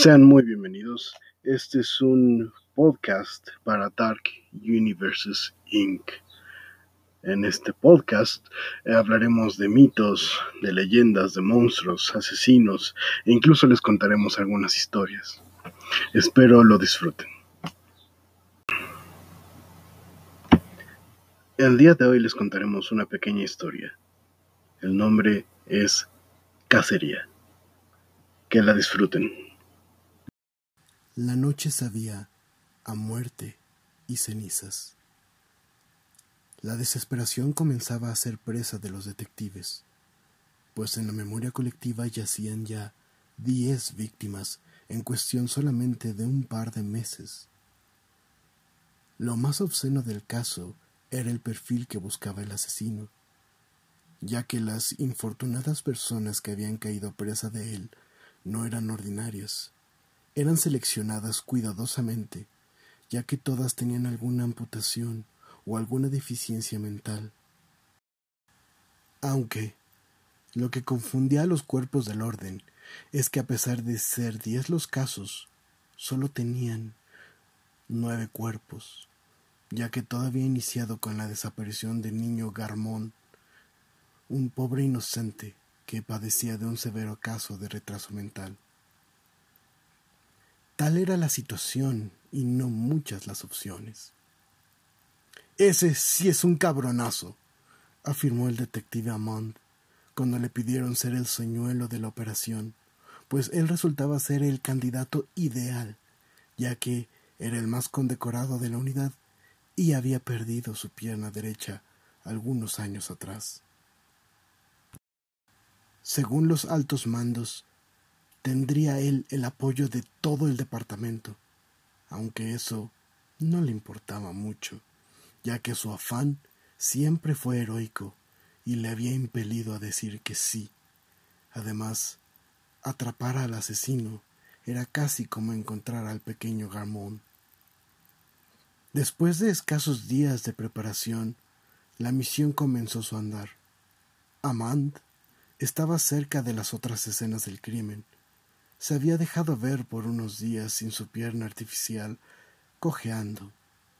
Sean muy bienvenidos. Este es un podcast para Dark Universes Inc. En este podcast hablaremos de mitos, de leyendas, de monstruos, asesinos e incluso les contaremos algunas historias. Espero lo disfruten. El día de hoy les contaremos una pequeña historia. El nombre es Cacería. Que la disfruten. La noche sabía a muerte y cenizas. La desesperación comenzaba a ser presa de los detectives, pues en la memoria colectiva yacían ya diez víctimas en cuestión solamente de un par de meses. Lo más obsceno del caso era el perfil que buscaba el asesino, ya que las infortunadas personas que habían caído presa de él no eran ordinarias, eran seleccionadas cuidadosamente, ya que todas tenían alguna amputación o alguna deficiencia mental. Aunque lo que confundía a los cuerpos del orden es que a pesar de ser diez los casos, solo tenían nueve cuerpos, ya que todo había iniciado con la desaparición del niño Garmón, un pobre inocente que padecía de un severo caso de retraso mental. Tal era la situación y no muchas las opciones. Ese sí es un cabronazo, afirmó el detective Amand cuando le pidieron ser el señuelo de la operación, pues él resultaba ser el candidato ideal, ya que era el más condecorado de la unidad y había perdido su pierna derecha algunos años atrás. Según los altos mandos, tendría él el apoyo de todo el departamento, aunque eso no le importaba mucho, ya que su afán siempre fue heroico y le había impelido a decir que sí. Además, atrapar al asesino era casi como encontrar al pequeño Garmón. Después de escasos días de preparación, la misión comenzó su andar. Amand estaba cerca de las otras escenas del crimen, se había dejado ver por unos días sin su pierna artificial, cojeando,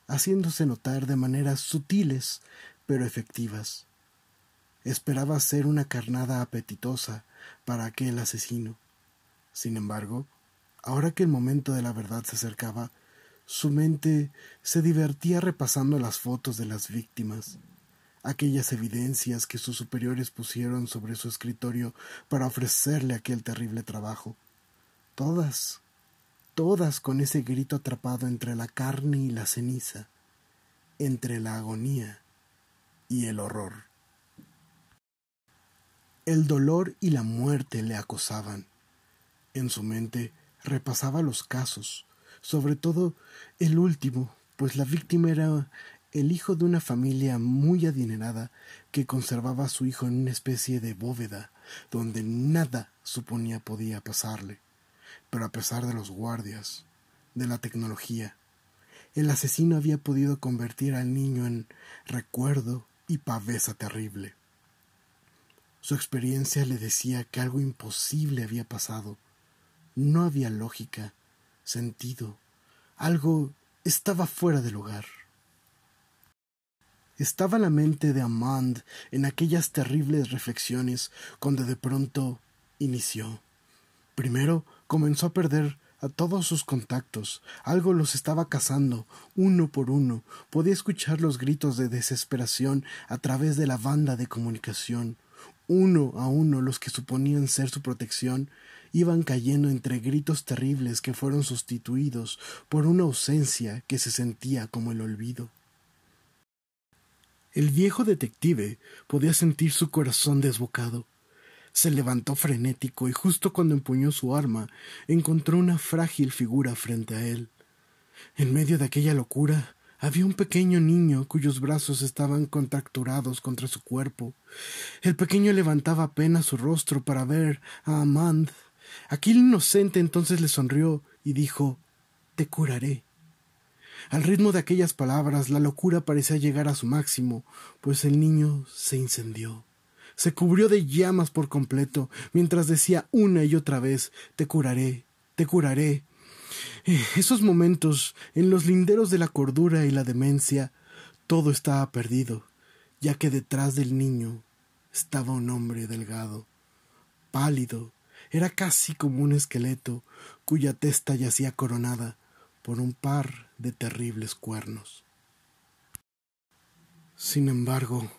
haciéndose notar de maneras sutiles pero efectivas. Esperaba hacer una carnada apetitosa para aquel asesino. Sin embargo, ahora que el momento de la verdad se acercaba, su mente se divertía repasando las fotos de las víctimas, aquellas evidencias que sus superiores pusieron sobre su escritorio para ofrecerle aquel terrible trabajo todas, todas con ese grito atrapado entre la carne y la ceniza, entre la agonía y el horror. El dolor y la muerte le acosaban. En su mente repasaba los casos, sobre todo el último, pues la víctima era el hijo de una familia muy adinerada que conservaba a su hijo en una especie de bóveda donde nada suponía podía pasarle. Pero a pesar de los guardias, de la tecnología, el asesino había podido convertir al niño en recuerdo y pavesa terrible. Su experiencia le decía que algo imposible había pasado. No había lógica, sentido, algo estaba fuera del lugar. Estaba la mente de Amand en aquellas terribles reflexiones cuando de pronto inició. Primero comenzó a perder a todos sus contactos. Algo los estaba cazando, uno por uno. Podía escuchar los gritos de desesperación a través de la banda de comunicación. Uno a uno los que suponían ser su protección iban cayendo entre gritos terribles que fueron sustituidos por una ausencia que se sentía como el olvido. El viejo detective podía sentir su corazón desbocado se levantó frenético y justo cuando empuñó su arma encontró una frágil figura frente a él. En medio de aquella locura había un pequeño niño cuyos brazos estaban contracturados contra su cuerpo. El pequeño levantaba apenas su rostro para ver a Amand. Aquel inocente entonces le sonrió y dijo Te curaré. Al ritmo de aquellas palabras la locura parecía llegar a su máximo, pues el niño se incendió se cubrió de llamas por completo, mientras decía una y otra vez Te curaré, te curaré. Eh, esos momentos, en los linderos de la cordura y la demencia, todo estaba perdido, ya que detrás del niño estaba un hombre delgado, pálido, era casi como un esqueleto cuya testa yacía coronada por un par de terribles cuernos. Sin embargo,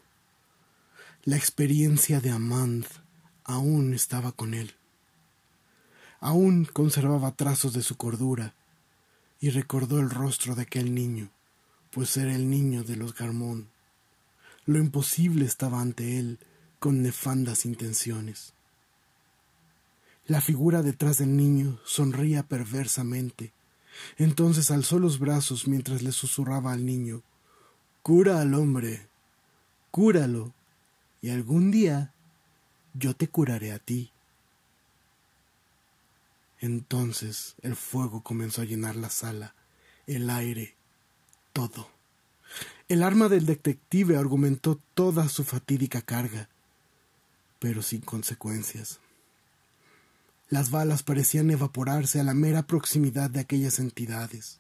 la experiencia de Amand aún estaba con él. Aún conservaba trazos de su cordura y recordó el rostro de aquel niño, pues era el niño de los Garmón. Lo imposible estaba ante él con nefandas intenciones. La figura detrás del niño sonría perversamente. Entonces alzó los brazos mientras le susurraba al niño Cura al hombre, cúralo, y algún día yo te curaré a ti. Entonces el fuego comenzó a llenar la sala, el aire, todo. El arma del detective argumentó toda su fatídica carga, pero sin consecuencias. Las balas parecían evaporarse a la mera proximidad de aquellas entidades.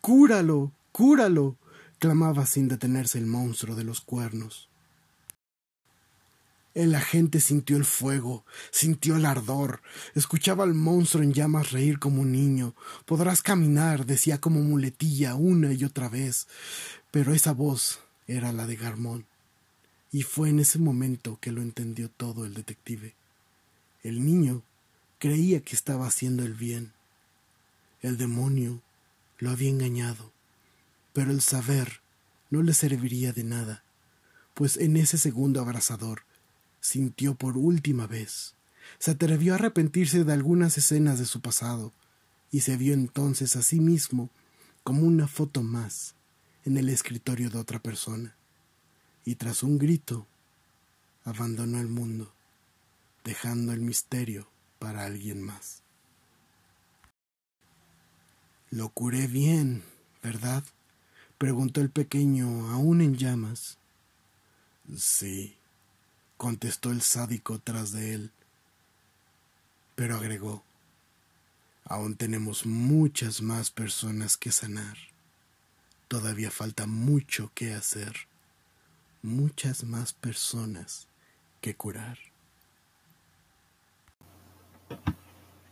Cúralo, cúralo, clamaba sin detenerse el monstruo de los cuernos. El agente sintió el fuego, sintió el ardor, escuchaba al monstruo en llamas reír como un niño. Podrás caminar, decía como muletilla una y otra vez, pero esa voz era la de Garmón. Y fue en ese momento que lo entendió todo el detective. El niño creía que estaba haciendo el bien. El demonio lo había engañado pero el saber no le serviría de nada, pues en ese segundo abrasador sintió por última vez, se atrevió a arrepentirse de algunas escenas de su pasado, y se vio entonces a sí mismo como una foto más en el escritorio de otra persona, y tras un grito abandonó el mundo, dejando el misterio para alguien más. Lo curé bien, ¿verdad? preguntó el pequeño, aún en llamas. Sí, contestó el sádico tras de él, pero agregó, aún tenemos muchas más personas que sanar. Todavía falta mucho que hacer, muchas más personas que curar.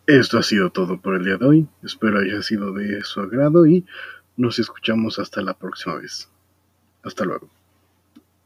Esto ha sido todo por el día de hoy. Espero haya sido de su agrado y nos escuchamos hasta la próxima vez. Hasta luego.